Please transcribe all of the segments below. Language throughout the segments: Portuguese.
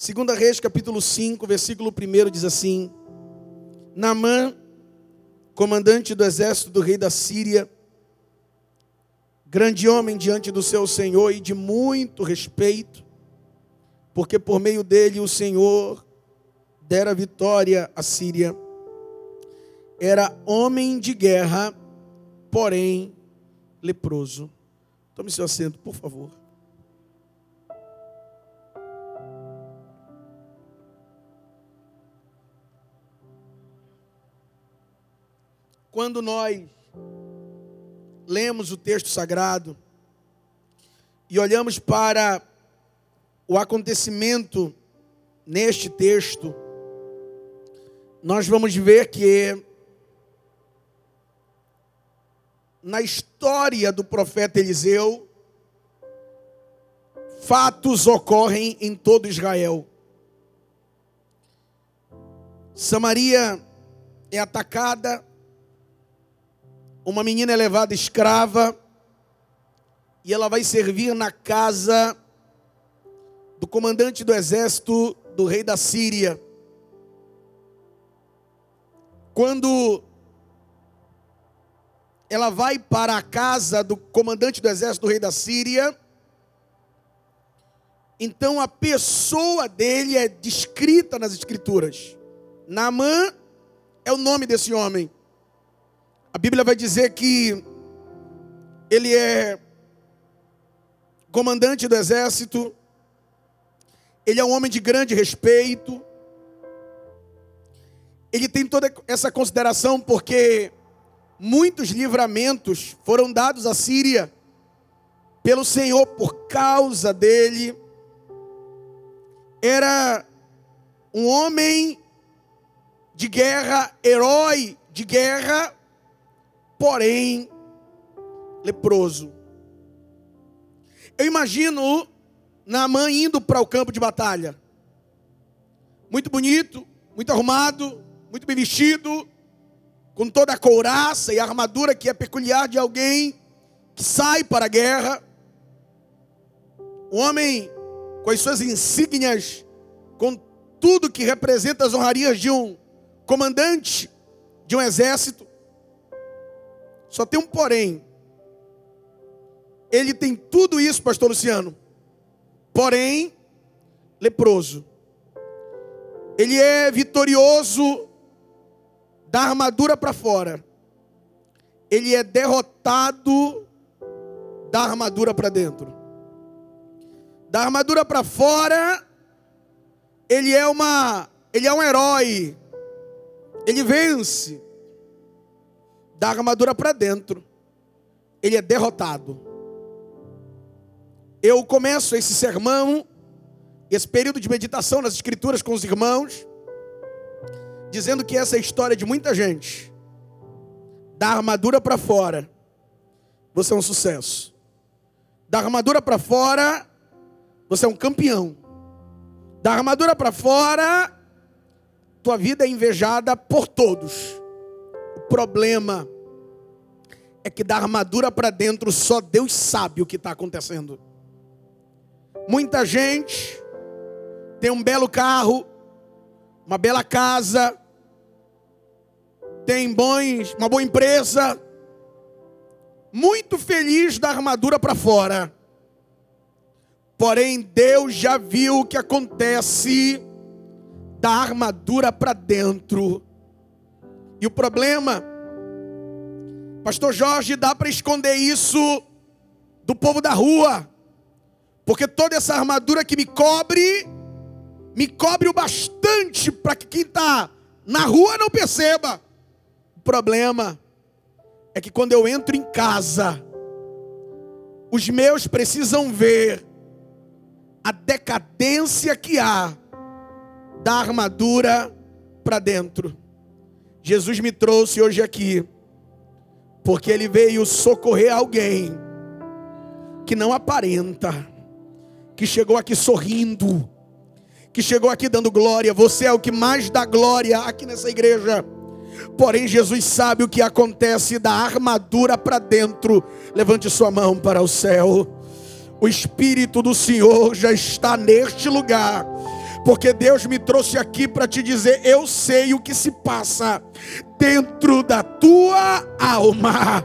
Segunda Reis, capítulo 5, versículo 1 diz assim: Naamã, comandante do exército do rei da Síria, grande homem diante do seu Senhor e de muito respeito, porque por meio dele o Senhor dera vitória à Síria. Era homem de guerra, porém leproso. Tome seu assento, por favor. Quando nós lemos o texto sagrado e olhamos para o acontecimento neste texto, nós vamos ver que na história do profeta Eliseu, fatos ocorrem em todo Israel. Samaria é atacada, uma menina é levada escrava, e ela vai servir na casa do comandante do exército do rei da Síria. Quando ela vai para a casa do comandante do exército do rei da Síria, então a pessoa dele é descrita nas escrituras. Naamã é o nome desse homem. A Bíblia vai dizer que ele é comandante do exército, ele é um homem de grande respeito, ele tem toda essa consideração porque muitos livramentos foram dados à Síria pelo Senhor por causa dele. Era um homem de guerra, herói de guerra, porém leproso. Eu imagino Naamã indo para o campo de batalha. Muito bonito, muito arrumado, muito bem vestido, com toda a couraça e a armadura que é peculiar de alguém que sai para a guerra. Um homem com as suas insígnias, com tudo que representa as honrarias de um comandante de um exército. Só tem um porém. Ele tem tudo isso, pastor Luciano porém leproso. Ele é vitorioso da armadura para fora. Ele é derrotado da armadura para dentro. Da armadura para fora, ele é uma, ele é um herói. Ele vence. Da armadura para dentro, ele é derrotado eu começo esse sermão, esse período de meditação nas Escrituras com os irmãos, dizendo que essa é a história de muita gente. Da armadura para fora, você é um sucesso. Da armadura para fora, você é um campeão. Da armadura para fora, tua vida é invejada por todos. Problema é que da armadura para dentro só Deus sabe o que está acontecendo. Muita gente tem um belo carro, uma bela casa, tem bons, uma boa empresa, muito feliz da armadura para fora. Porém, Deus já viu o que acontece da armadura para dentro. E o problema, Pastor Jorge, dá para esconder isso do povo da rua. Porque toda essa armadura que me cobre, me cobre o bastante para que quem está na rua não perceba. O problema é que quando eu entro em casa, os meus precisam ver a decadência que há da armadura para dentro. Jesus me trouxe hoje aqui, porque Ele veio socorrer alguém que não aparenta que chegou aqui sorrindo, que chegou aqui dando glória. Você é o que mais dá glória aqui nessa igreja. Porém, Jesus sabe o que acontece da armadura para dentro. Levante sua mão para o céu. O Espírito do Senhor já está neste lugar Porque Deus me trouxe aqui para te dizer: eu sei o que se passa dentro da tua alma.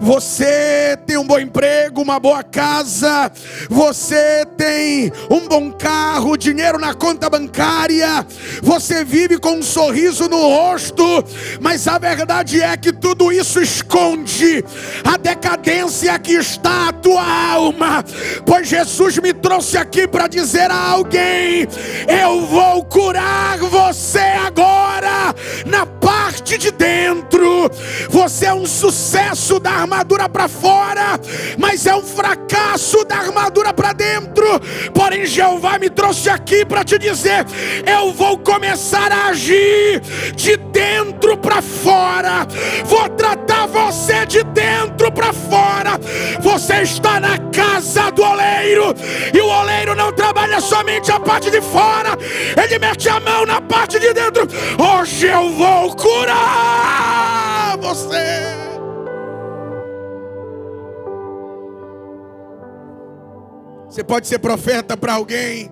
Você tem um bom emprego, uma boa casa, você tem um bom carro, dinheiro na conta bancária, você vive com um sorriso no rosto, mas a verdade é que tudo isso esconde a decadência que está a tua alma. Pois Jesus me trouxe aqui para dizer a alguém: eu vou curar você agora na parte de dentro. Você é um sucesso da armadura para fora, mas é um fracasso da armadura para dentro. Porém, Jeová me trouxe aqui para te dizer: eu vou começar a agir de dentro para fora. Vou tratar você de dentro para fora. Você está na casa do oleiro, e o oleiro não trabalha somente a parte de fora, ele mete a mão na parte de dentro. Hoje eu vou curar você. Você pode ser profeta para alguém,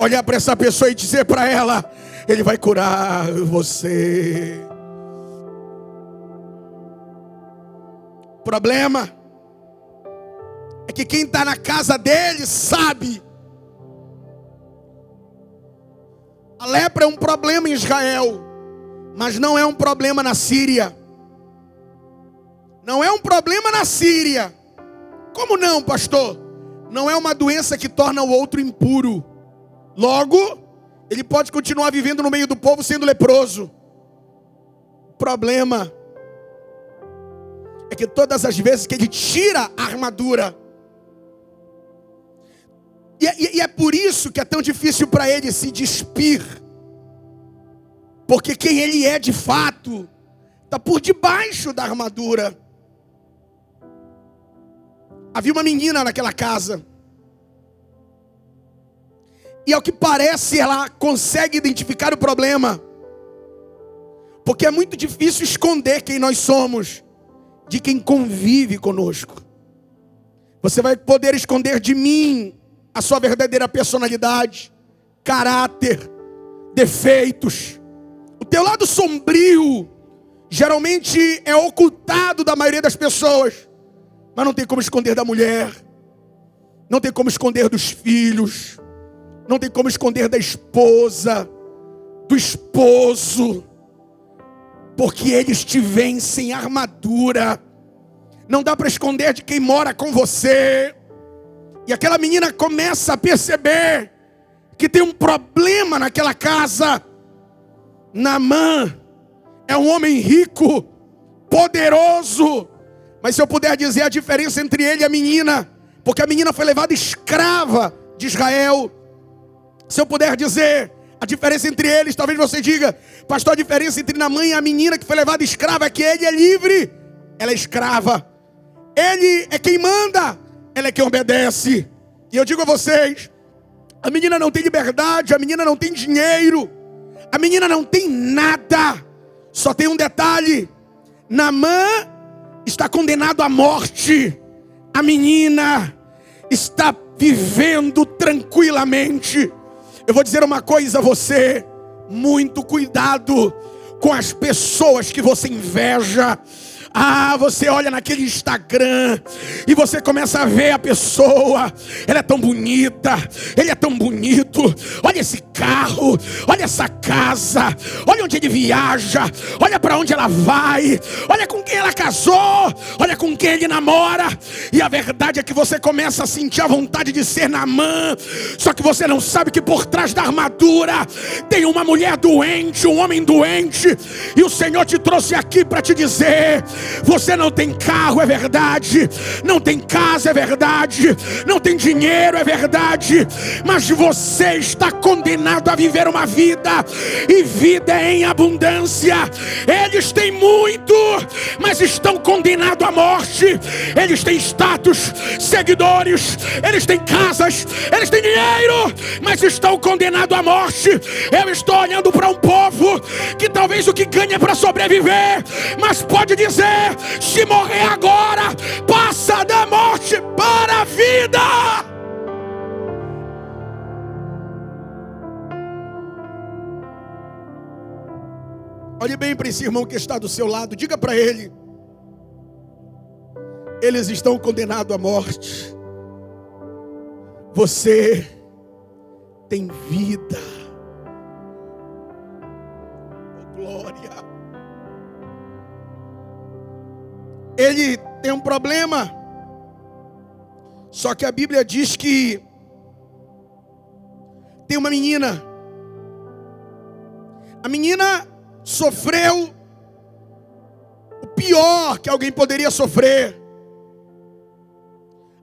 olhar para essa pessoa e dizer para ela: Ele vai curar você. O problema é que quem está na casa dele sabe. A lepra é um problema em Israel mas não é um problema na Síria. Não é um problema na Síria. Como não, pastor? Não é uma doença que torna o outro impuro. Logo, ele pode continuar vivendo no meio do povo sendo leproso. O problema é que todas as vezes que ele tira a armadura, e, e, e é por isso que é tão difícil para ele se despir porque quem ele é de fato está por debaixo da armadura. Havia uma menina naquela casa. E ao que parece, ela consegue identificar o problema. Porque é muito difícil esconder quem nós somos de quem convive conosco. Você vai poder esconder de mim a sua verdadeira personalidade, caráter, defeitos teu lado sombrio geralmente é ocultado da maioria das pessoas, mas não tem como esconder da mulher, não tem como esconder dos filhos, não tem como esconder da esposa, do esposo, porque eles te veem sem armadura. Não dá para esconder de quem mora com você. E aquela menina começa a perceber que tem um problema naquela casa. Namã é um homem rico, poderoso. Mas se eu puder dizer a diferença entre ele e a menina, porque a menina foi levada escrava de Israel. Se eu puder dizer a diferença entre eles, talvez você diga, pastor, a diferença entre Namã e a menina que foi levada escrava é que ele é livre, ela é escrava. Ele é quem manda, ela é quem obedece. E eu digo a vocês, a menina não tem liberdade, a menina não tem dinheiro. A menina não tem nada, só tem um detalhe: Namã está condenado à morte, a menina está vivendo tranquilamente. Eu vou dizer uma coisa a você: muito cuidado com as pessoas que você inveja ah, você olha naquele Instagram e você começa a ver a pessoa. Ela é tão bonita, ele é tão bonito. Olha esse carro, olha essa casa, olha onde ele viaja, olha para onde ela vai, olha com quem ela casou, olha com quem ele namora. E a verdade é que você começa a sentir a vontade de ser Namã, só que você não sabe que por trás da armadura tem uma mulher doente, um homem doente, e o Senhor te trouxe aqui para te dizer você não tem carro, é verdade. Não tem casa, é verdade. Não tem dinheiro, é verdade. Mas você está condenado a viver uma vida e vida em abundância. Eles têm muito, mas estão condenados à morte. Eles têm status, seguidores, eles têm casas, eles têm dinheiro, mas estão condenados à morte. Eu estou olhando para um povo que talvez o que ganha é para sobreviver, mas pode dizer morrer, se morrer agora, passa da morte para a vida. Olhe bem para esse irmão que está do seu lado, diga para ele: eles estão condenados à morte. Você tem vida. Oh, glória. Ele tem um problema. Só que a Bíblia diz que tem uma menina. A menina sofreu o pior que alguém poderia sofrer.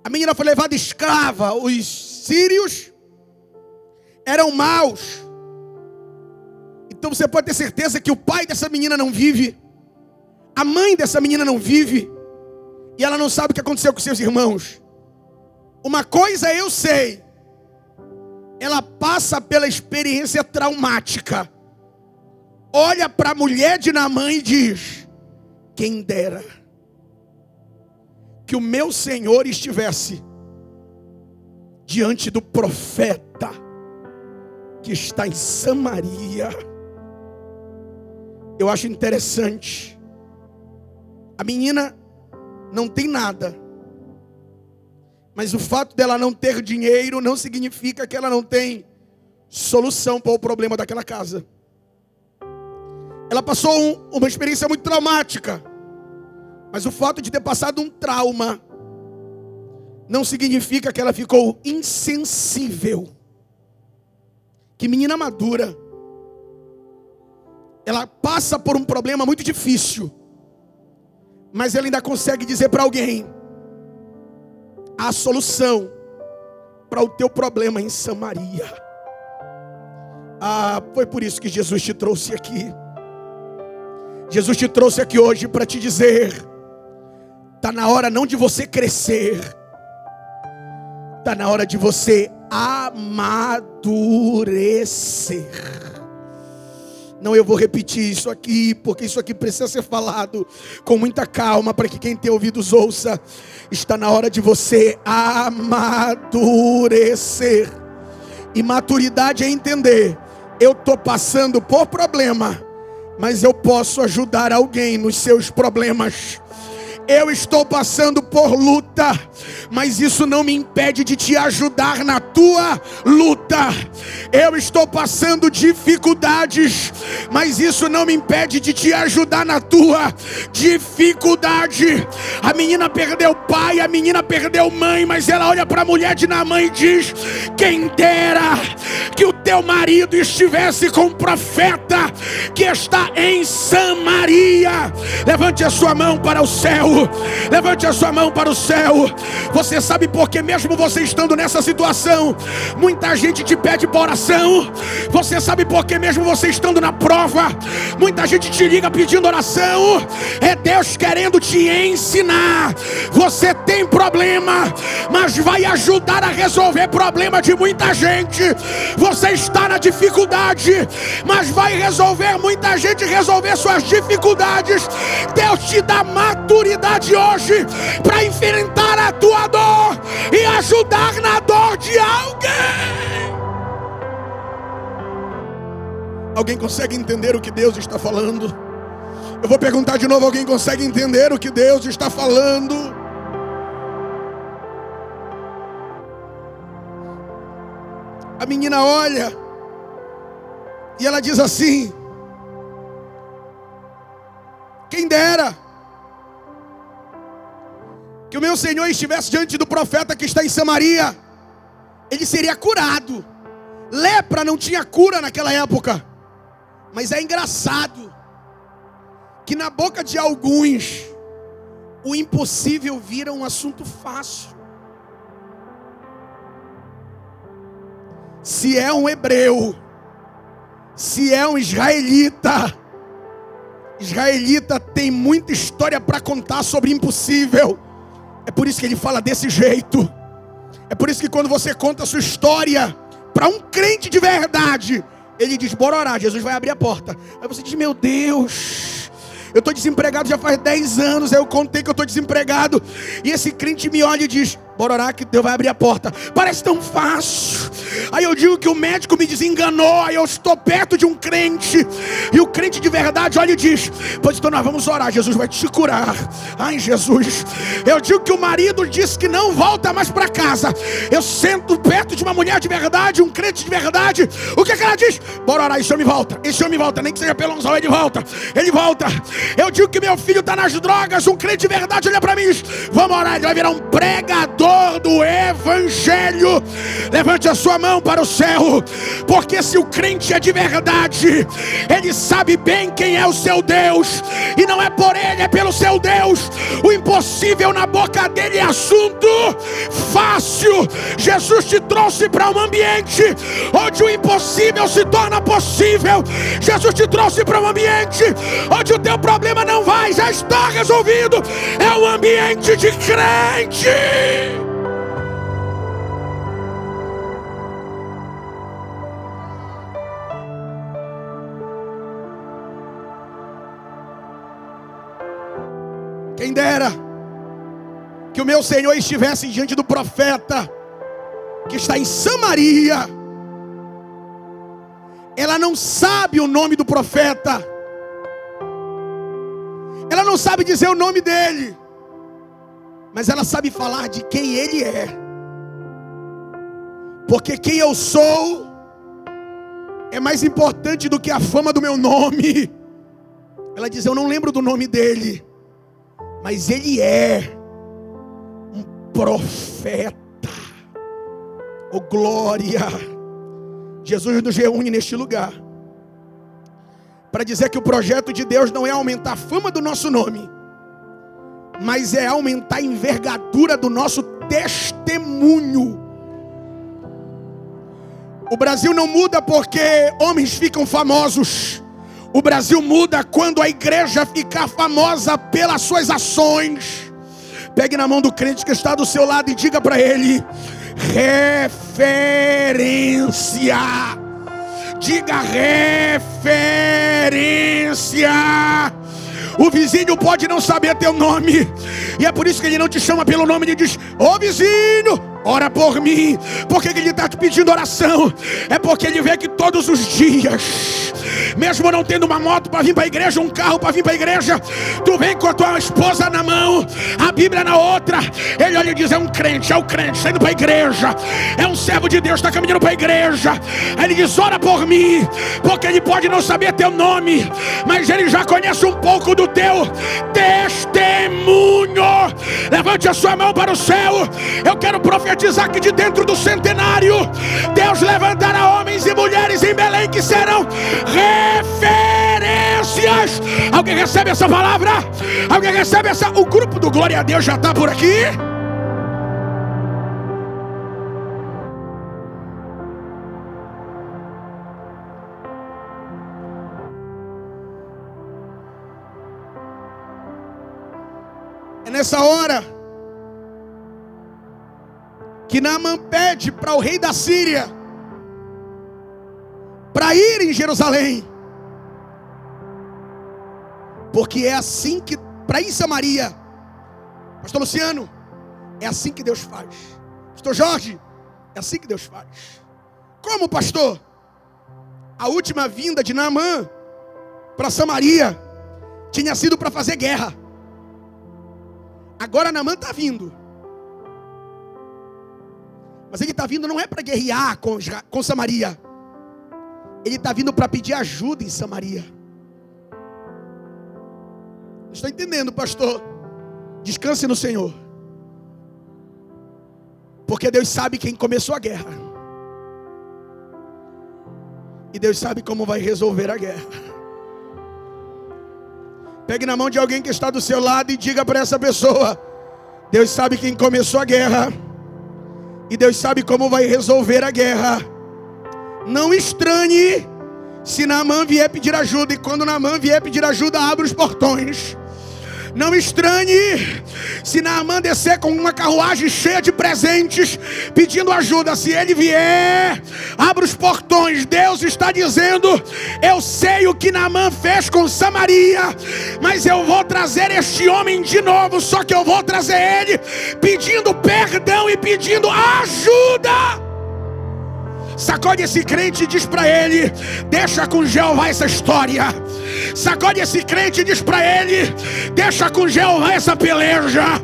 A menina foi levada escrava. Os sírios eram maus. Então você pode ter certeza que o pai dessa menina não vive. A mãe dessa menina não vive. E ela não sabe o que aconteceu com seus irmãos. Uma coisa eu sei. Ela passa pela experiência traumática. Olha para a mulher de Namã e diz: Quem dera que o meu Senhor estivesse diante do profeta que está em Samaria. Eu acho interessante. A menina não tem nada. Mas o fato dela não ter dinheiro não significa que ela não tem solução para o problema daquela casa. Ela passou um, uma experiência muito traumática. Mas o fato de ter passado um trauma não significa que ela ficou insensível. Que menina madura, ela passa por um problema muito difícil, mas ela ainda consegue dizer para alguém a solução para o teu problema em Samaria. Ah, foi por isso que Jesus te trouxe aqui. Jesus te trouxe aqui hoje para te dizer: está na hora não de você crescer, está na hora de você amadurecer. Não, eu vou repetir isso aqui, porque isso aqui precisa ser falado com muita calma, para que quem tem ouvidos ouça. Está na hora de você amadurecer. E maturidade é entender: eu estou passando por problema, mas eu posso ajudar alguém nos seus problemas. Eu estou passando por luta, mas isso não me impede de te ajudar na tua luta. Eu estou passando dificuldades, mas isso não me impede de te ajudar na tua dificuldade. A menina perdeu pai, a menina perdeu mãe, mas ela olha para a mulher de Namã e diz: Quem dera que o teu marido estivesse com o profeta que está em Samaria. Levante a sua mão para o céu. Levante a sua mão para o céu. Você sabe por que mesmo você estando nessa situação, muita gente te pede por oração. Você sabe por que mesmo você estando na prova, muita gente te liga pedindo oração. É Deus querendo te ensinar. Você tem problema, mas vai ajudar a resolver problema de muita gente. Você está na dificuldade, mas vai resolver muita gente resolver suas dificuldades. Deus te dá maturidade hoje para enfrentar a tua dor e ajudar na dor de alguém. Alguém consegue entender o que Deus está falando? Eu vou perguntar de novo: alguém consegue entender o que Deus está falando? A menina olha e ela diz assim: Quem dera que o meu Senhor estivesse diante do profeta que está em Samaria, ele seria curado. Lepra não tinha cura naquela época, mas é engraçado que na boca de alguns o impossível vira um assunto fácil. Se é um hebreu, se é um israelita, israelita tem muita história para contar sobre impossível. É por isso que ele fala desse jeito. É por isso que quando você conta a sua história para um crente de verdade, ele diz: Bora orar, Jesus vai abrir a porta. Aí você diz: Meu Deus, eu estou desempregado já faz 10 anos. Aí eu contei que eu estou desempregado. E esse crente me olha e diz: Bora orar que Deus vai abrir a porta. Parece tão fácil. Aí eu digo que o médico me desenganou. Aí eu estou perto de um crente. E o crente de verdade olha e diz: Pois então nós vamos orar. Jesus vai te curar. Ai, Jesus. Eu digo que o marido disse que não volta mais para casa. Eu sento perto de uma mulher de verdade, um crente de verdade. O que, é que ela diz? Bora orar. Esse homem volta. Esse homem volta. Nem que seja pelo anzol, ele volta. Ele volta. Eu digo que meu filho está nas drogas. Um crente de verdade olha para mim. Vamos orar. Ele vai virar um pregador do Evangelho. Levante a sua mão para o céu, porque se o crente é de verdade, ele sabe bem quem é o seu Deus, e não é por ele, é pelo seu Deus. O impossível na boca dele é assunto fácil. Jesus te trouxe para um ambiente onde o impossível se torna possível. Jesus te trouxe para um ambiente onde o teu problema não vai, já está resolvido. É um ambiente de crente. Quem dera que o meu Senhor estivesse diante do profeta que está em Samaria. Ela não sabe o nome do profeta. Ela não sabe dizer o nome dele. Mas ela sabe falar de quem ele é. Porque quem eu sou é mais importante do que a fama do meu nome. Ela diz: Eu não lembro do nome dele mas ele é um profeta. Oh glória! Jesus nos reúne neste lugar para dizer que o projeto de Deus não é aumentar a fama do nosso nome, mas é aumentar a envergadura do nosso testemunho. O Brasil não muda porque homens ficam famosos. O Brasil muda quando a igreja ficar famosa pelas suas ações. Pegue na mão do crente que está do seu lado e diga para ele: referência. Diga referência. O vizinho pode não saber teu nome, e é por isso que ele não te chama pelo nome, ele diz: Ô vizinho, ora por mim. Por que ele está te pedindo oração? É porque ele vê que todos os dias, mesmo não tendo uma moto para vir para a igreja, um carro para vir para a igreja, tu vem com a tua esposa na mão, a Bíblia na outra. Ele olha e diz: É um crente, é o um crente, está indo para a igreja, é um servo de Deus, está caminhando para a igreja. Aí ele diz: Ora por mim, porque ele pode não saber teu nome, mas ele já conhece um pouco do teu testemunho. Levante a sua mão para o céu. Eu quero profetizar profetizar que de dentro do centenário, Deus levantará homens e mulheres em Belém que serão referências. Alguém recebe essa palavra? Alguém recebe essa? O grupo do Glória a Deus já está por aqui? É nessa hora que Naaman pede para o rei da Síria para ir em Jerusalém. Porque é assim que, para ir Samaria, Pastor Luciano, é assim que Deus faz. Pastor Jorge, é assim que Deus faz. Como, pastor? A última vinda de Naamã para Samaria tinha sido para fazer guerra. Agora Naamã está vindo mas ele está vindo não é para guerrear com, com Samaria. Ele está vindo para pedir ajuda em Samaria. Está entendendo, pastor? Descanse no Senhor. Porque Deus sabe quem começou a guerra. E Deus sabe como vai resolver a guerra. Pegue na mão de alguém que está do seu lado e diga para essa pessoa: Deus sabe quem começou a guerra e Deus sabe como vai resolver a guerra. Não estranhe se Naamã vier pedir ajuda. E quando Naamã vier pedir ajuda, abre os portões. Não estranhe se Naamã descer com uma carruagem cheia de presentes, pedindo ajuda. Se ele vier, abra os portões. Deus está dizendo: Eu sei o que Naamã fez com Samaria, mas eu vou trazer este homem de novo. Só que eu vou trazer ele pedindo perdão e pedindo ajuda. Sacode esse crente e diz para ele: Deixa com Jeová essa história. Sacode esse crente e diz para ele: Deixa com Jeová essa peleja.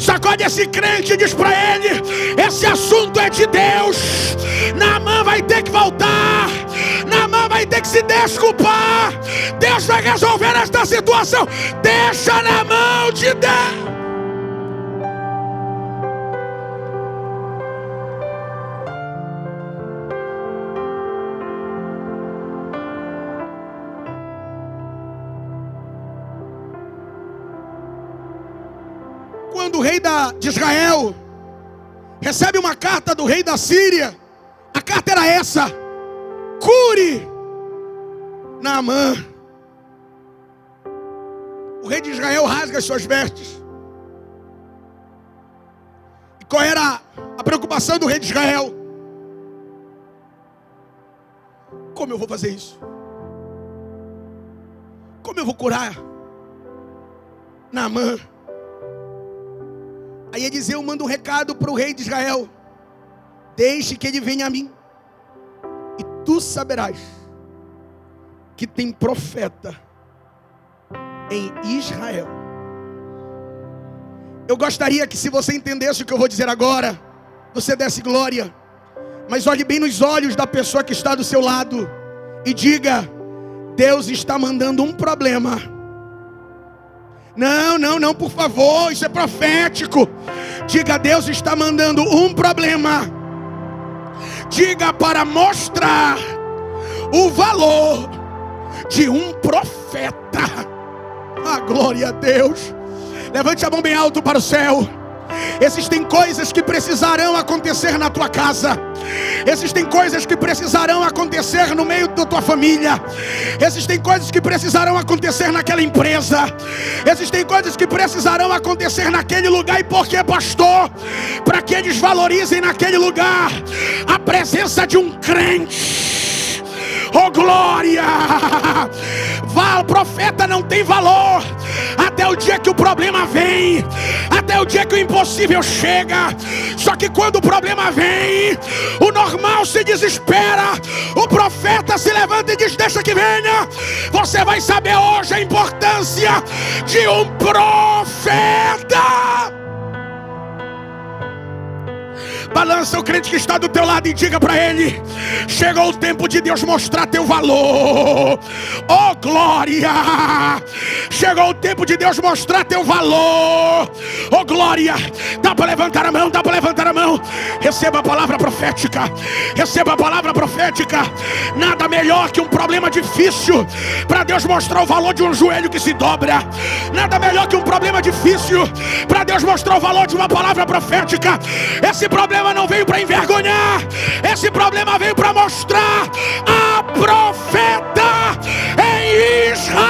Sacode esse crente e diz para ele: Esse assunto é de Deus. Namã vai ter que voltar. Namã vai ter que se desculpar. Deus vai resolver esta situação. Deixa na mão de Deus. Quando o rei da, de Israel recebe uma carta do rei da Síria, a carta era essa: cure Naamã. O rei de Israel rasga as suas vestes. E qual era a preocupação do rei de Israel? Como eu vou fazer isso? Como eu vou curar Naamã? Aí Eliseu manda um recado para o rei de Israel: Deixe que ele venha a mim, e tu saberás que tem profeta em Israel. Eu gostaria que, se você entendesse o que eu vou dizer agora, você desse glória, mas olhe bem nos olhos da pessoa que está do seu lado e diga: Deus está mandando um problema não, não, não, por favor, isso é profético. Diga, Deus está mandando um problema. Diga para mostrar o valor de um profeta. A ah, glória a Deus. Levante a mão bem alto para o céu. Existem coisas que precisarão acontecer na tua casa. Existem coisas que precisarão acontecer no meio da tua família. Existem coisas que precisarão acontecer naquela empresa. Existem coisas que precisarão acontecer naquele lugar. E por que, pastor? Para que eles valorizem naquele lugar a presença de um crente Oh glória! O profeta não tem valor até o dia que o problema vem, até o dia que o impossível chega. Só que quando o problema vem, o normal se desespera, o profeta se levanta e diz: Deixa que venha. Você vai saber hoje a importância de um profeta. Balança o crente que está do teu lado e diga para ele: chegou o tempo de Deus mostrar teu valor. Oh glória! Chegou o tempo de Deus mostrar teu valor. Oh glória! Dá para levantar a mão, dá para levantar a mão. Receba a palavra profética. Receba a palavra profética. Nada melhor que um problema difícil para Deus mostrar o valor de um joelho que se dobra. Nada melhor que um problema difícil para Deus mostrar o valor de uma palavra profética. Esse problema problema não veio para envergonhar, esse problema veio para mostrar a profeta em Israel.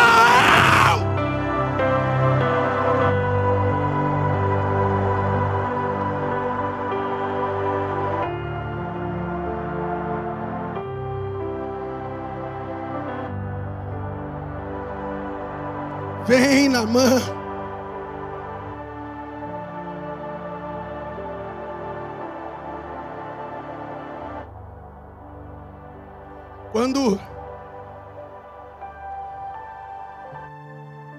Vem na mão. Quando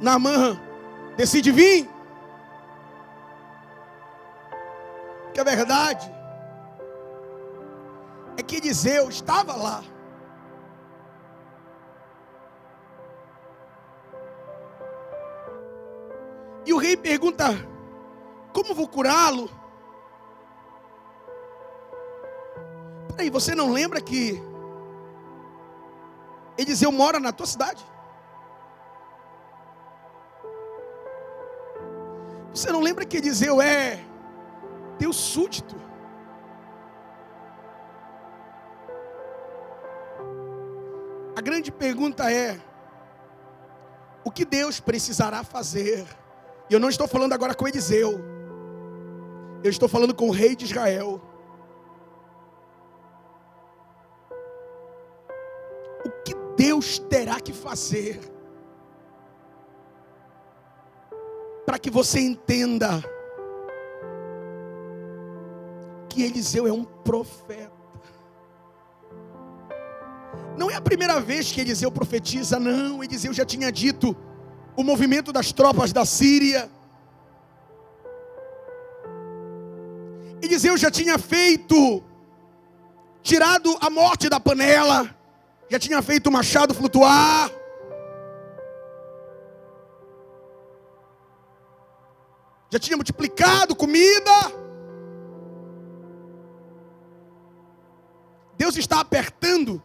Namã decide vir, que a verdade é que Eliseu estava lá. E o rei pergunta: Como vou curá-lo? Peraí, você não lembra que Eliseu mora na tua cidade. Você não lembra que Eliseu é teu súdito? A grande pergunta é: o que Deus precisará fazer E eu não estou falando agora com Eliseu. Eu estou falando com o rei de Israel. Deus terá que fazer para que você entenda que Eliseu é um profeta? Não é a primeira vez que Eliseu profetiza, não. Eliseu já tinha dito o movimento das tropas da Síria. Eliseu já tinha feito, tirado a morte da panela, já tinha feito o machado flutuar. Já tinha multiplicado comida. Deus está apertando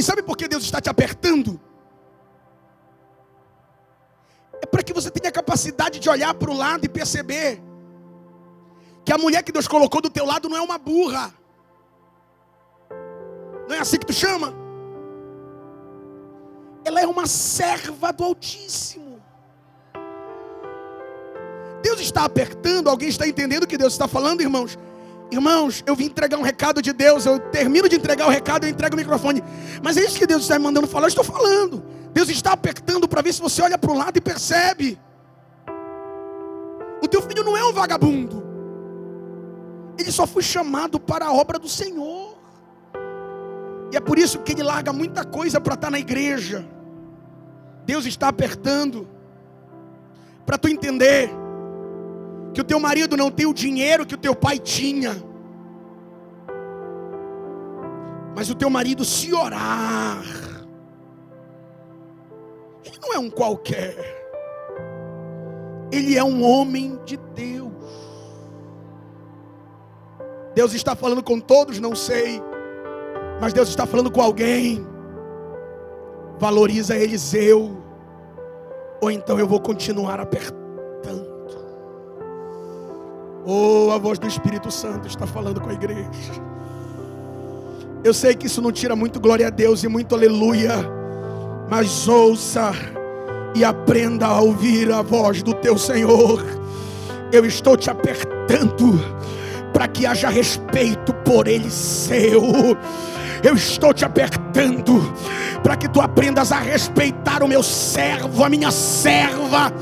e sabe por que Deus está te apertando? É para que você tenha a capacidade de olhar para o lado e perceber que a mulher que Deus colocou do teu lado não é uma burra. Não é assim que tu chama? Ela é uma serva do Altíssimo. Deus está apertando, alguém está entendendo o que Deus está falando, irmãos? Irmãos, eu vim entregar um recado de Deus. Eu termino de entregar o recado, eu entrego o microfone. Mas é isso que Deus está me mandando falar. Eu estou falando. Deus está apertando para ver se você olha para o lado e percebe. O teu filho não é um vagabundo. Ele só foi chamado para a obra do Senhor. E é por isso que ele larga muita coisa para estar na igreja. Deus está apertando para tu entender que o teu marido não tem o dinheiro que o teu pai tinha. Mas o teu marido, se orar, ele não é um qualquer, ele é um homem de Deus. Deus está falando com todos, não sei, mas Deus está falando com alguém. Valoriza Eliseu, ou então eu vou continuar apertando. Oh, a voz do Espírito Santo está falando com a igreja. Eu sei que isso não tira muito glória a Deus e muito aleluia, mas ouça e aprenda a ouvir a voz do teu Senhor. Eu estou te apertando para que haja respeito por ele seu. Eu estou te apertando para que tu aprendas a respeitar o meu servo, a minha serva.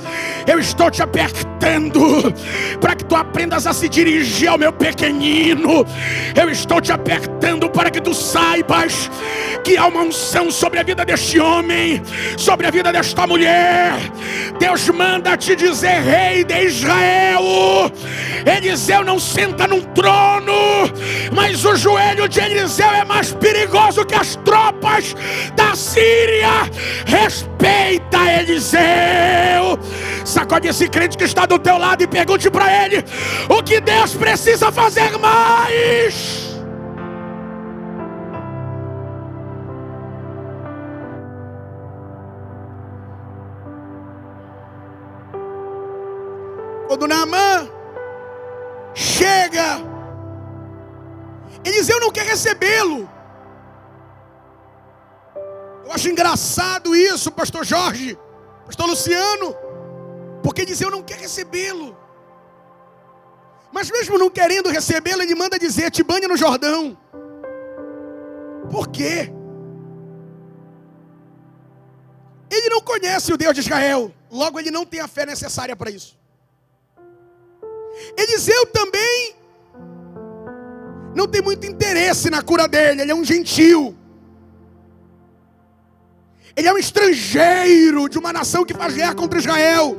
Eu estou te apertando para que tu aprendas a se dirigir ao meu pequenino. Eu estou te apertando para que tu saibas que há uma unção sobre a vida deste homem, sobre a vida desta mulher. Deus manda te dizer, rei de Israel. Eliseu não senta num trono, mas o joelho de Eliseu é mais perigoso que as tropas da Síria. Respeita Eliseu. Sacode esse crente que está do teu lado e pergunte para ele: o que Deus precisa fazer mais? Quando Naamã chega, Eliseu não quer recebê-lo. Eu acho engraçado isso, pastor Jorge, pastor Luciano, porque Eliseu não quer recebê-lo. Mas mesmo não querendo recebê-lo, ele manda dizer: te banhe no Jordão. Por quê? Ele não conhece o Deus de Israel, logo ele não tem a fé necessária para isso. Eliseu também não tem muito interesse na cura dele, ele é um gentil. Ele é um estrangeiro de uma nação que faz guerra contra Israel.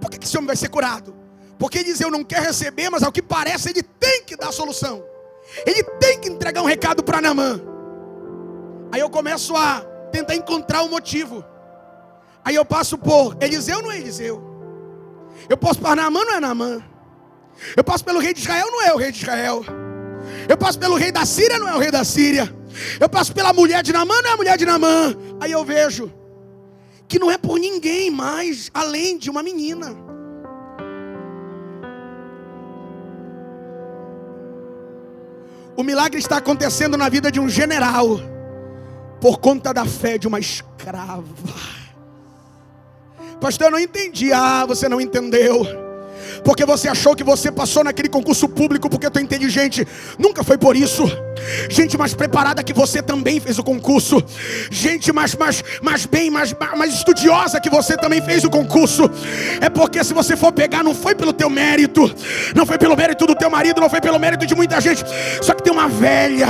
Por que esse homem vai ser curado? Porque Eliseu não quer receber, mas ao que parece ele tem que dar a solução. Ele tem que entregar um recado para Namã. Aí eu começo a tentar encontrar o motivo. Aí eu passo por Eliseu não é Eliseu. Eu posso para Namã não é Namã. Eu passo pelo rei de Israel não é o rei de Israel. Eu passo pelo rei da Síria não é o rei da Síria. Eu passo pela mulher de Namã, não é a mulher de Namã. Aí eu vejo que não é por ninguém mais, além de uma menina. O milagre está acontecendo na vida de um general, por conta da fé de uma escrava. Pastor, eu não entendi. Ah, você não entendeu porque você achou que você passou naquele concurso público porque tu é inteligente. Nunca foi por isso. Gente mais preparada que você também fez o concurso. Gente mais, mais, mais bem, mais, mais estudiosa que você também fez o concurso. É porque se você for pegar, não foi pelo teu mérito, não foi pelo mérito do teu marido, não foi pelo mérito de muita gente. Só que tem uma velha,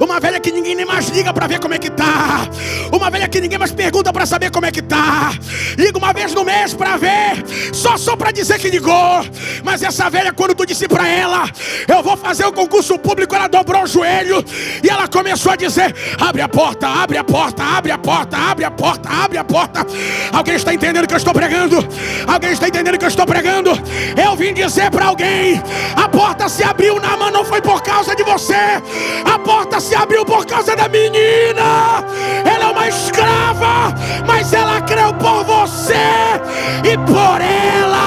uma velha que ninguém nem mais liga para ver como é que tá. Uma velha que ninguém mais pergunta para saber como é que tá. Liga uma vez no mês para ver, só só para dizer que ligou. Mas essa velha, quando tu disse para ela, eu vou fazer o concurso público, ela dobrou o joelho e ela começou a dizer: abre a porta, abre a porta, abre a porta, abre a porta, abre a porta. Alguém está entendendo que eu estou pregando? Alguém está entendendo que eu estou pregando? Eu vim dizer para alguém: a porta se abriu na mão, não foi por causa de você, a porta se abriu por causa da menina. Ela é uma escrava, mas ela creu por você e por ela.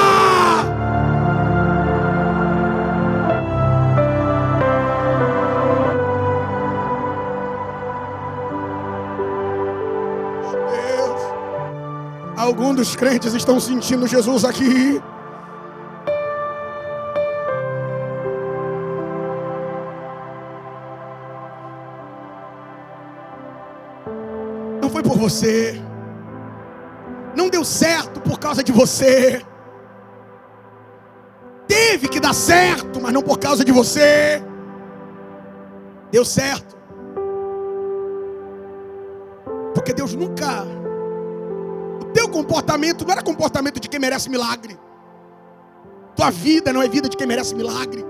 Alguns dos crentes estão sentindo Jesus aqui. Não foi por você. Não deu certo por causa de você. Teve que dar certo, mas não por causa de você. Deu certo. Porque Deus nunca comportamento não era comportamento de quem merece milagre. Tua vida não é vida de quem merece milagre.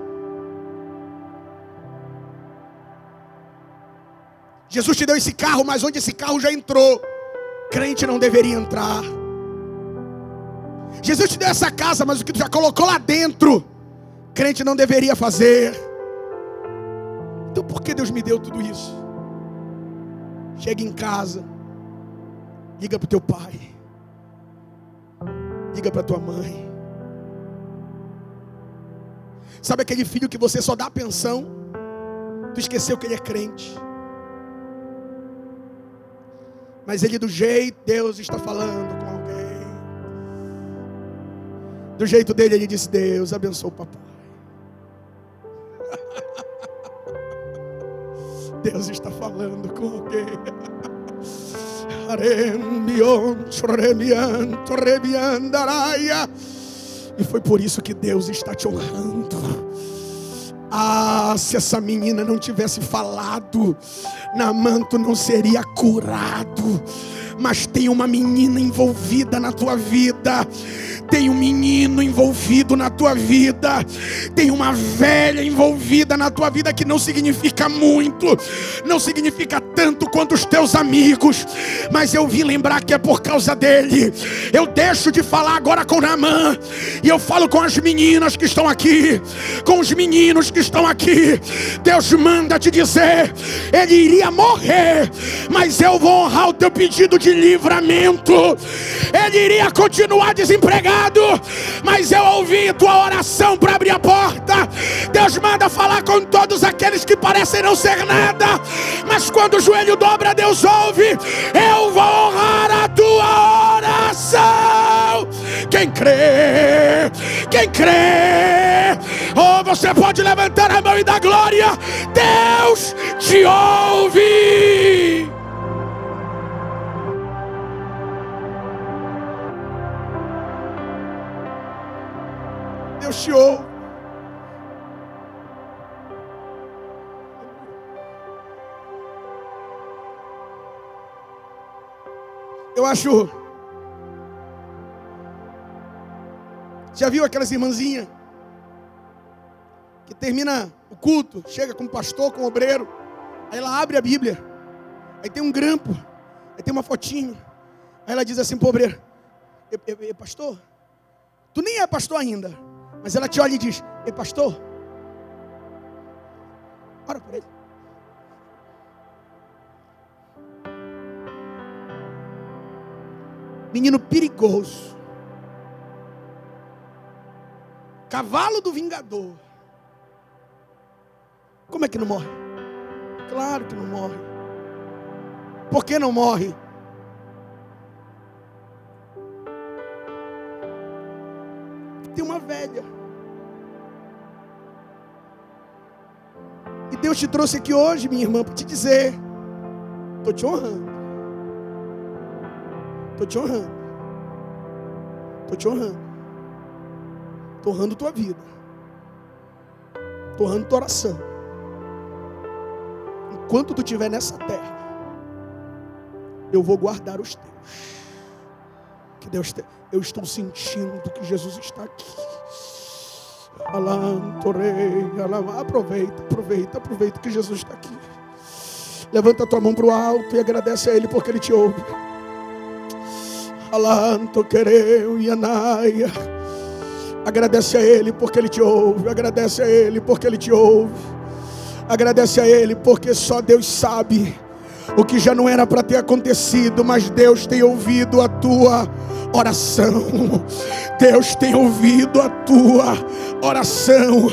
Jesus te deu esse carro, mas onde esse carro já entrou, crente não deveria entrar. Jesus te deu essa casa, mas o que tu já colocou lá dentro, crente não deveria fazer. Então por que Deus me deu tudo isso? Chega em casa, liga para o teu pai. Liga para tua mãe. Sabe aquele filho que você só dá pensão? Tu esqueceu que ele é crente. Mas ele do jeito Deus está falando com alguém. Do jeito dele ele disse: "Deus abençoe o papai". Deus está falando com alguém. E foi por isso que Deus está te honrando. Ah, se essa menina não tivesse falado, Namanto não seria curado. Mas tem uma menina envolvida na tua vida tem um menino envolvido na tua vida, tem uma velha envolvida na tua vida que não significa muito, não significa tanto quanto os teus amigos, mas eu vim lembrar que é por causa dele. Eu deixo de falar agora com Namã e eu falo com as meninas que estão aqui, com os meninos que estão aqui. Deus manda te dizer, ele iria morrer, mas eu vou honrar o teu pedido de livramento. Ele iria continuar desempregado mas eu ouvi tua oração para abrir a porta. Deus manda falar com todos aqueles que parecem não ser nada, mas quando o joelho dobra, Deus ouve. Eu vou honrar a tua oração. Quem crê, quem crê, ou oh, você pode levantar a mão e dar glória. Deus te ouve. Deus te ouve. Eu acho. Já viu aquelas irmãzinhas que termina o culto, chega com o pastor, com o obreiro, aí ela abre a Bíblia, aí tem um grampo, aí tem uma fotinho, aí ela diz assim para o obreiro: Pastor, tu nem é pastor ainda, mas ela te olha e diz: Ei, pastor, ora por ele. Menino perigoso. Cavalo do vingador. Como é que não morre? Claro que não morre. Por que não morre? Velha. E Deus te trouxe aqui hoje, minha irmã, para te dizer: estou te honrando. Estou te honrando. Estou te honrando. Estou honrando tua vida. Estou honrando tua oração. Enquanto tu estiver nessa terra, eu vou guardar os teus. Que Deus te... Eu estou sentindo que Jesus está aqui. Aproveita, aproveita, aproveita que Jesus está aqui. Levanta a tua mão para o alto e agradece a Ele porque Ele te ouve. Alanto quereu Yanaia. Agradece a Ele porque Ele te ouve. Agradece a Ele porque Ele te ouve. Agradece a Ele porque só Deus sabe o que já não era para ter acontecido, mas Deus tem ouvido a tua oração. Deus tem ouvido a tua oração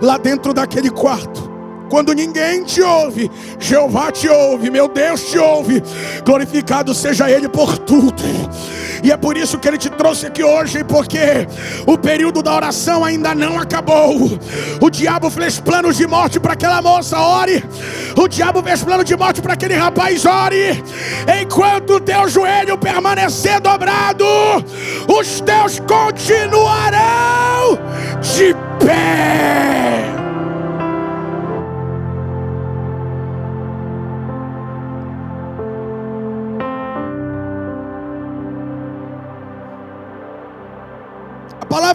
lá dentro daquele quarto. Quando ninguém te ouve, Jeová te ouve, meu Deus te ouve. Glorificado seja Ele por tudo. E é por isso que Ele te trouxe aqui hoje, porque o período da oração ainda não acabou. O diabo fez planos de morte para aquela moça, ore. O diabo fez plano de morte para aquele rapaz, ore. Enquanto o teu joelho permanecer dobrado, os teus continuarão de pé.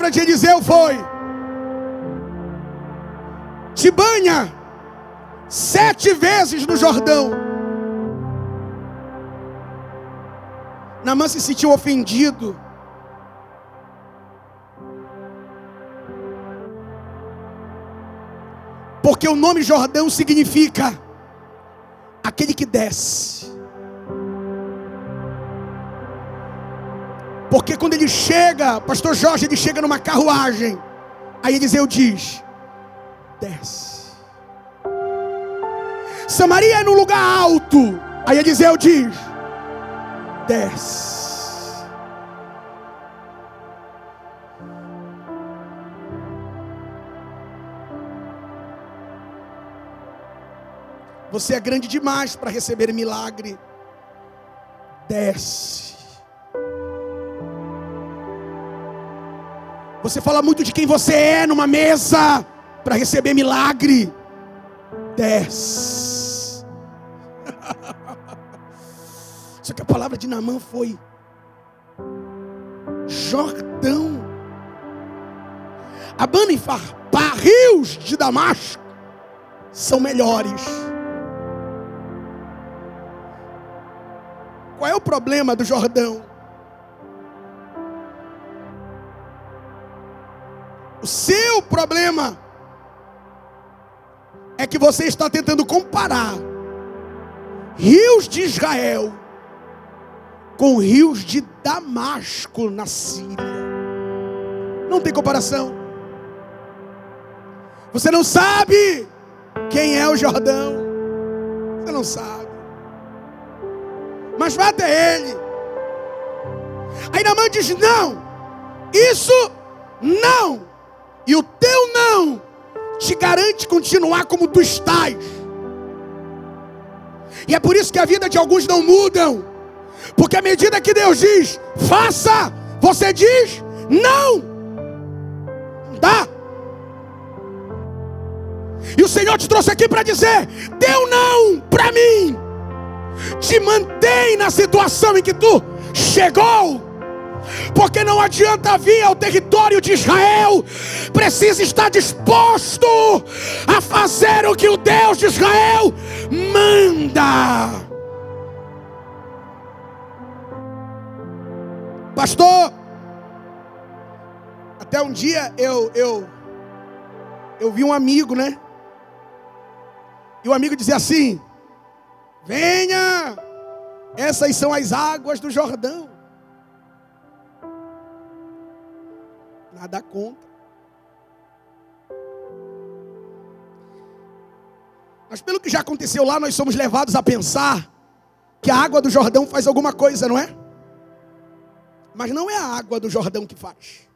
Palavra de Eliseu foi: te banha sete vezes no Jordão. Namã se sentiu ofendido. Porque o nome Jordão significa aquele que desce. Porque quando ele chega, pastor Jorge, ele chega numa carruagem. Aí Eliseu diz: desce. Samaria é num lugar alto. Aí Eliseu diz: desce. Você é grande demais para receber milagre. Desce. Você fala muito de quem você é numa mesa para receber milagre. Desce. Só que a palavra de Namã foi Jordão. Abana e Farpá, rios de Damasco, são melhores. Qual é o problema do Jordão? O seu problema é que você está tentando comparar rios de Israel com rios de Damasco na Síria. Não tem comparação. Você não sabe quem é o Jordão. Você não sabe. Mas vai até ele. Aí Namã diz: não, isso não e o teu não te garante continuar como tu estás. E é por isso que a vida de alguns não mudam. Porque à medida que Deus diz, faça, você diz, não. Dá. E o Senhor te trouxe aqui para dizer: deu não para mim. Te mantém na situação em que tu chegou porque não adianta vir ao território de Israel, precisa estar disposto a fazer o que o Deus de Israel manda. Pastor, até um dia eu eu eu vi um amigo, né? E o amigo dizia assim: Venha, essas são as águas do Jordão. a dar conta. Mas pelo que já aconteceu lá, nós somos levados a pensar que a água do Jordão faz alguma coisa, não é? Mas não é a água do Jordão que faz.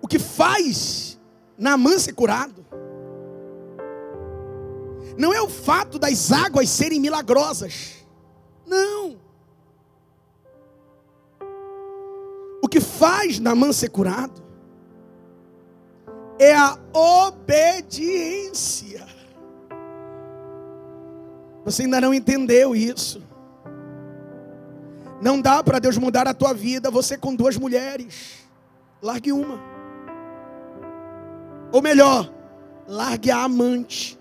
O que faz Naamã ser curado não é o fato das águas serem milagrosas. Não. Que faz Naamã ser curado é a obediência. Você ainda não entendeu isso. Não dá para Deus mudar a tua vida, você com duas mulheres. Largue uma. Ou melhor, largue a amante.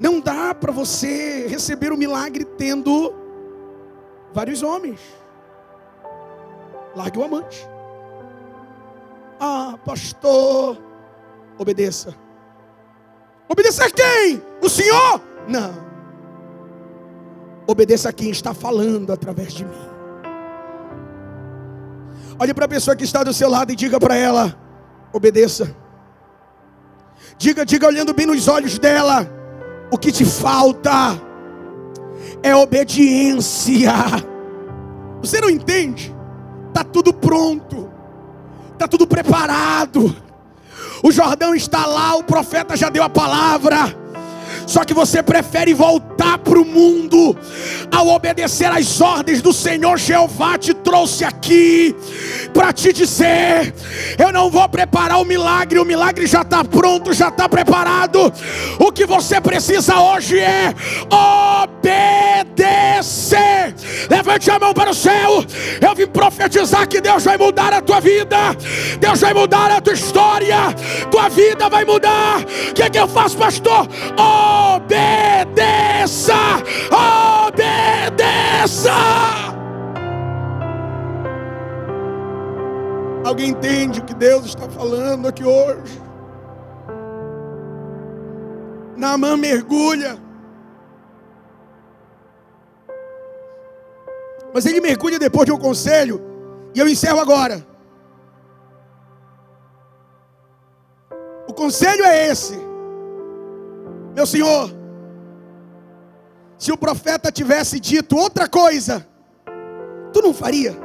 Não dá para você receber o milagre tendo vários homens. Largue o amante. Ah, pastor, obedeça. Obedeça a quem? O Senhor? Não. Obedeça a quem está falando através de mim. Olhe para a pessoa que está do seu lado e diga para ela: obedeça. Diga, diga olhando bem nos olhos dela: o que te falta é obediência. Você não entende? Está tudo pronto, está tudo preparado. O Jordão está lá, o profeta já deu a palavra. Só que você prefere voltar para o mundo ao obedecer às ordens do Senhor Jeová te trouxe aqui para te dizer: eu não vou preparar o milagre, o milagre já está pronto, já está preparado. O que você precisa hoje é obedecer. Levante a mão para o céu. Eu vim profetizar que Deus vai mudar a tua vida, Deus vai mudar a tua história, tua vida vai mudar. O que, é que eu faço, pastor? Obedeça, obedeça. Alguém entende o que Deus está falando aqui hoje? Naamã mergulha. Mas ele mergulha depois de um conselho. E eu encerro agora. O conselho é esse. Meu senhor, se o profeta tivesse dito outra coisa, tu não faria?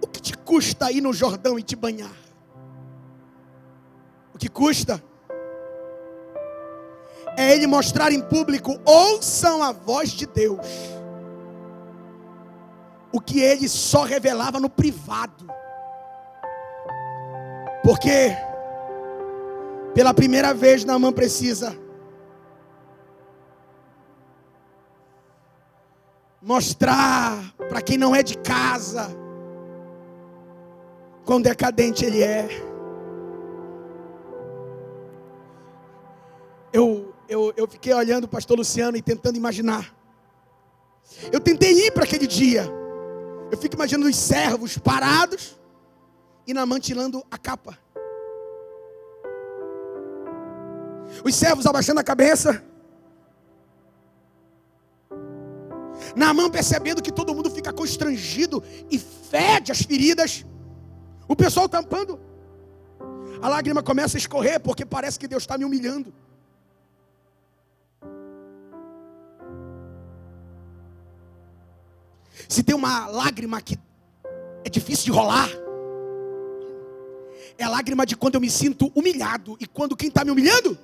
O que te custa ir no Jordão e te banhar? O que custa é ele mostrar em público: ouçam a voz de Deus. O que ele só revelava no privado. Porque pela primeira vez Naamã precisa mostrar para quem não é de casa quão decadente ele é. Eu, eu, fiquei olhando o pastor Luciano e tentando imaginar. Eu tentei ir para aquele dia. Eu fico imaginando os servos parados e Naamã tirando a capa. Os servos abaixando a cabeça. Naamã percebendo que todo mundo fica constrangido e fede as feridas. O pessoal tampando. A lágrima começa a escorrer porque parece que Deus está me humilhando. Se tem uma lágrima que é difícil de rolar, é a lágrima de quando eu me sinto humilhado. E quando quem está me humilhando?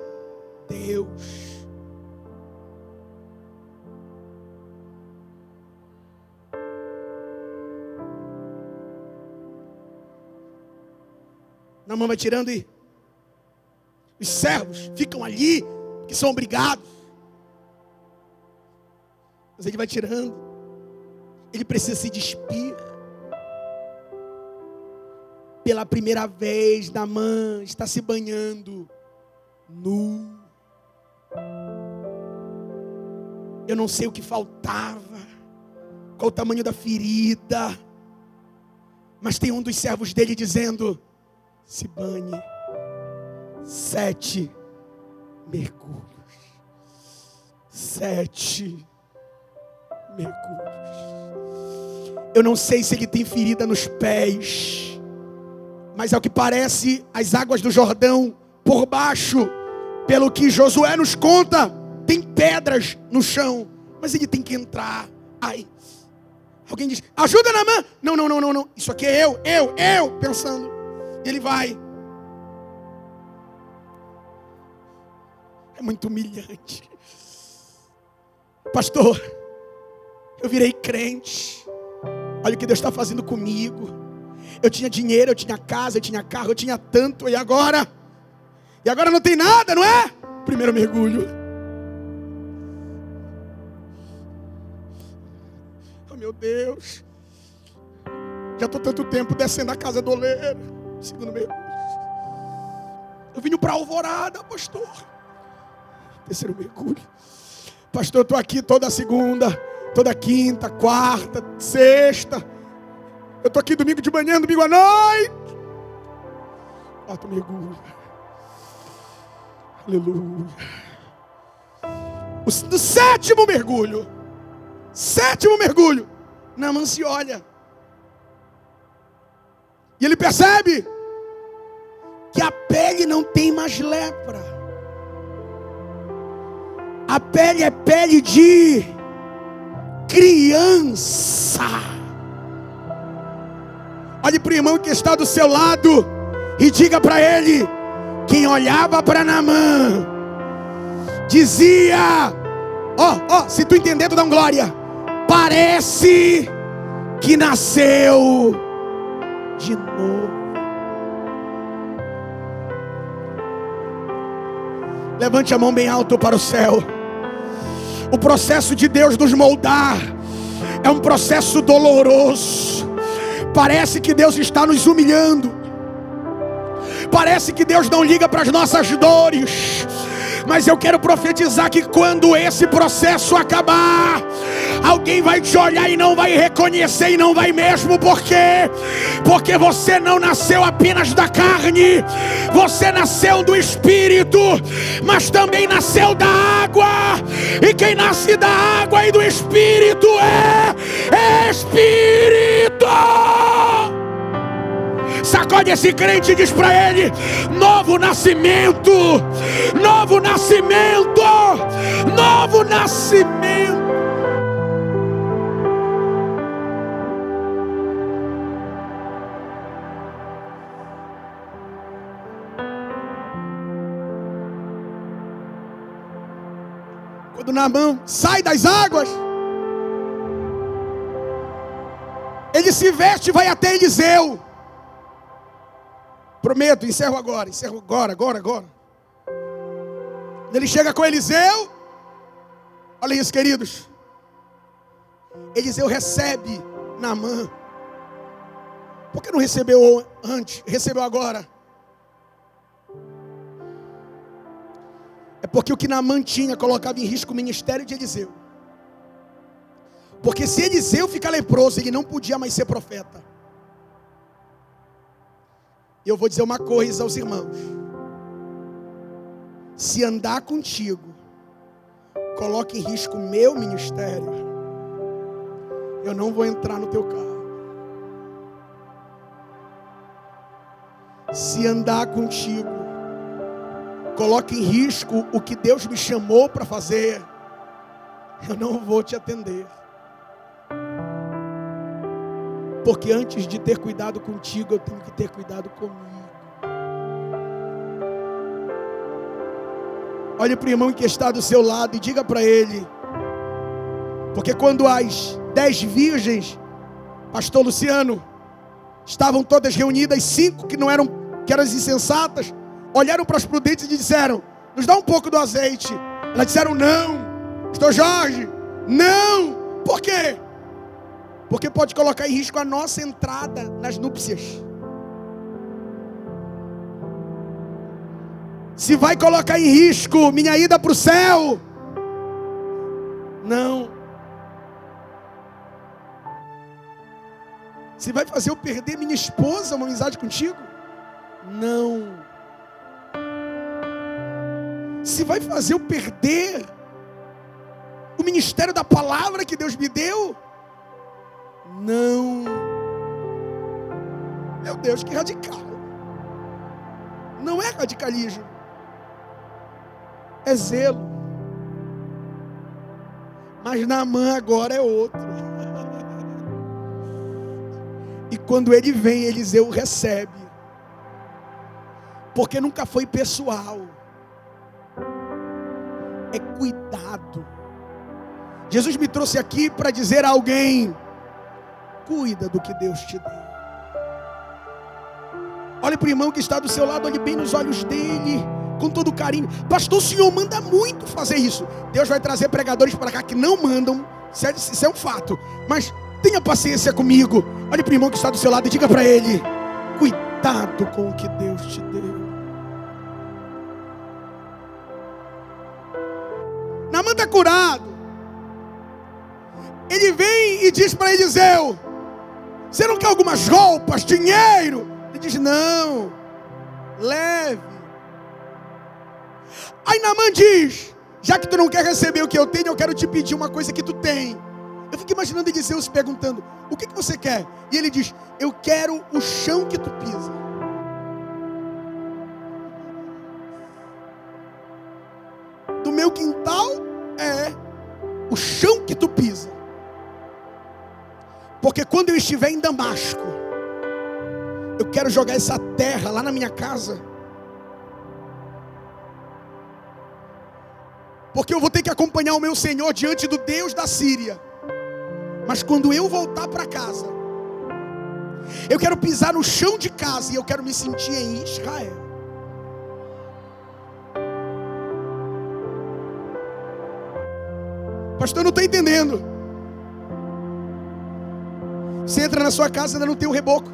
Deus. Na mão vai tirando e os servos ficam ali, que são obrigados. Mas ele vai tirando. Ele precisa se despir. Pela primeira vez, mão está se banhando nu. Eu não sei o que faltava, qual o tamanho da ferida. Mas tem um dos servos dele dizendo: se banhe sete mergulhos. Sete Eu não sei se ele tem ferida nos pés, mas ao que parece, as águas do Jordão por baixo, pelo que Josué nos conta, tem pedras no chão, mas ele tem que entrar. Ai, Alguém diz, ajuda na mão. Não, não, não, não, não. Isso aqui é eu, eu, eu, pensando. Ele vai. É muito humilhante. Pastor, eu virei crente. Olha o que Deus está fazendo comigo. Eu tinha dinheiro, eu tinha casa, eu tinha carro, eu tinha tanto, e agora? E agora não tem nada, não é? Primeiro mergulho. Oh meu Deus. Já estou tanto tempo descendo a casa do oleiro. Segundo mergulho. Eu vim para alvorada, pastor. Terceiro mergulho. Pastor, eu estou aqui toda segunda, toda quinta, quarta, sexta. Eu estou aqui domingo de manhã, domingo à noite. Quarto mergulho. Aleluia. O, no sétimo mergulho. Sétimo mergulho. Naaman se olha. E ele percebe que a pele não tem mais lepra. A pele é pele de criança. Olhe para o irmão que está do seu lado e diga para ele: quem olhava para Namã dizia: Ó, oh, ó, oh, se tu entender, tu dá um glória. Parece que nasceu de novo. Levante a mão bem alto para o céu. O processo de Deus nos moldar é um processo doloroso. Parece que Deus está nos humilhando. Parece que Deus não liga para as nossas dores. Mas eu quero profetizar que quando esse processo acabar, alguém vai te olhar e não vai reconhecer e não vai mesmo, por quê? Porque você não nasceu apenas da carne, você nasceu do espírito, mas também nasceu da água. E quem nasce da água e do espírito é espírito. Sacode esse crente e diz para ele: novo nascimento, novo nascimento, novo nascimento. Quando Naamã sai das águas, ele se veste e vai até Eliseu. Prometo, encerro agora, encerro agora, agora, agora. Ele chega com Eliseu. Olha isso, queridos. Eliseu recebe Naamã. Por que não recebeu antes? Recebeu agora. É porque o que Naamã tinha colocava em risco o ministério de Eliseu. Porque se Eliseu ficar leproso, ele não podia mais ser profeta. Eu vou dizer uma coisa aos irmãos: se andar contigo, coloque em risco o meu ministério, eu não vou entrar no teu carro. Se andar contigo, coloque em risco o que Deus me chamou para fazer, eu não vou te atender. Porque antes de ter cuidado contigo, eu tenho que ter cuidado comigo. Olhe para o irmão que está do seu lado e diga para ele. Porque quando as dez virgens, pastor Luciano, estavam todas reunidas, cinco que não eram, que eram insensatas, olharam para as prudentes e disseram: Nos dá um pouco do azeite. Elas disseram: Não, pastor Jorge, não. Por quê? Porque pode colocar em risco a nossa entrada nas núpcias. Se vai colocar em risco minha ida para o céu. Não. Se vai fazer eu perder minha esposa, uma amizade contigo? Não. Se vai fazer eu perder o ministério da palavra que Deus me deu? Não. Meu Deus, que radical. Não é radicalismo. É zelo. Mas na mão agora é outro. Quando ele vem, Eliseu recebe. Porque nunca foi pessoal. É cuidado. Jesus me trouxe aqui para dizer a alguém: cuida do que Deus te deu. Olhe para o irmão que está do seu lado, olhe bem nos olhos dele, com todo carinho. Pastor, o senhor manda muito fazer isso. Deus vai trazer pregadores para cá que não mandam, isso é, um fato. Mas tenha paciência comigo. Olhe para o irmão que está do seu lado e diga para ele: cuidado com o que Deus te deu. Curado. Ele vem e diz para Eliseu: Você não quer algumas roupas, dinheiro? Ele diz: Não, leve. Aí Namã diz: Já que tu não quer receber o que eu tenho, eu quero te pedir uma coisa que tu tem. Eu fico imaginando Eliseu se perguntando: O que, que você quer? E ele diz: Eu quero o chão que tu pisa. Do meu quintal é o chão que tu pisa. Porque quando eu estiver em Damasco, eu quero jogar essa terra lá na minha casa. Porque eu vou ter que acompanhar o meu Senhor diante do Deus da Síria. Mas quando eu voltar para casa, eu quero pisar no chão de casa e eu quero me sentir em Israel. Pastor, eu não estou entendendo. Você entra na sua casa e ainda não tem o reboco.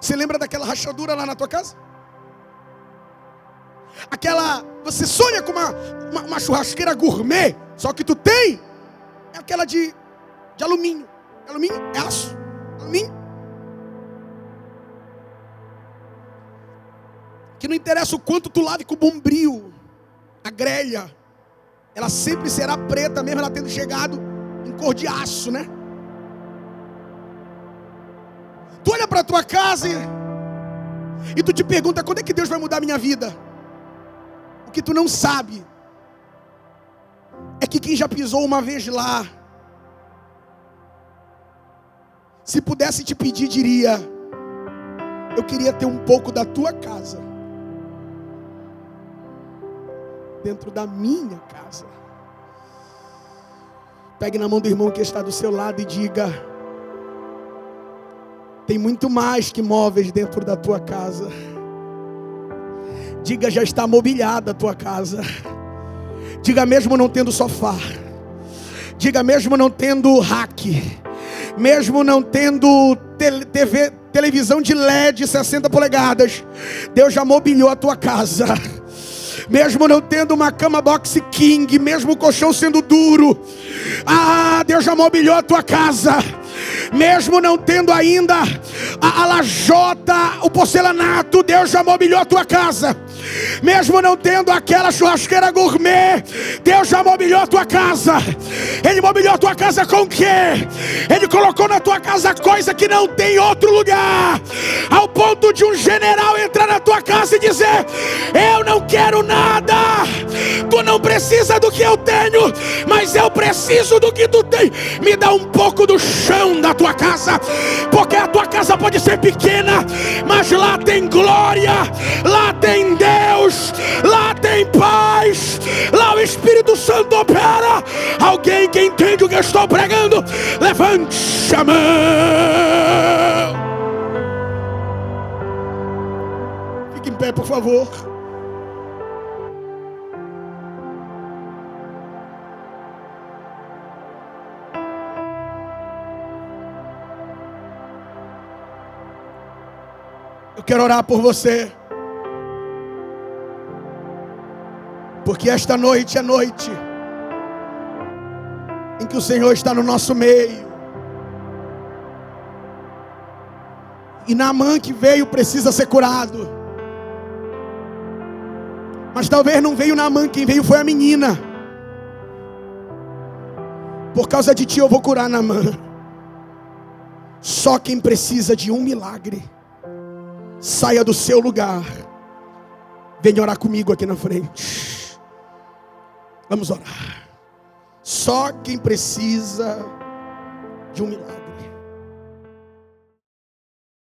Você lembra daquela rachadura lá na tua casa? Aquela. Você sonha com uma, uma, uma churrasqueira gourmet, só que tu tem é aquela de, de alumínio. Alumínio é aço. Alumínio. Que não interessa o quanto tu lave com bombril, a grelha, ela sempre será preta, mesmo ela tendo chegado em cor de aço, né? Tu olha para tua casa e, e tu te pergunta quando é que Deus vai mudar a minha vida? O que tu não sabe é que quem já pisou uma vez lá, se pudesse te pedir, diria: Eu queria ter um pouco da tua casa, dentro da minha casa. Pegue na mão do irmão que está do seu lado e diga: tem muito mais que móveis dentro da tua casa. Diga, já está mobiliada a tua casa. Diga, mesmo não tendo sofá. Diga, mesmo não tendo rack. Mesmo não tendo TV, televisão de LED 60 polegadas. Deus já mobiliou a tua casa mesmo não tendo uma cama box king, mesmo o colchão sendo duro, ah, Deus já mobiliou a tua casa mesmo não tendo ainda a, a lajota, o porcelanato, Deus já mobiliou a tua casa. Mesmo não tendo aquela churrasqueira gourmet, Deus já mobiliou a tua casa. Ele mobiliou a tua casa com o quê? Ele colocou na tua casa coisa que não tem outro lugar. Ao ponto de um general entrar na tua casa e dizer: Eu não quero nada. Tu não precisa do que eu tenho, mas eu preciso do que tu tem. Me dá um pouco do chão da tua casa, porque a tua casa pode ser pequena, mas lá tem glória, lá tem Deus, lá tem paz, lá o Espírito Santo opera. Alguém que entende o que eu estou pregando, levante a mão. Fique em pé, por favor. Eu quero orar por você. Porque esta noite é noite em que o Senhor está no nosso meio. E Naamã que veio precisa ser curado. Mas talvez não veio Naamã, quem veio foi a menina. Por causa de ti eu vou curar Naamã. Só quem precisa de um milagre Saia do seu lugar. Venha orar comigo aqui na frente. Vamos orar. Só quem precisa de um milagre.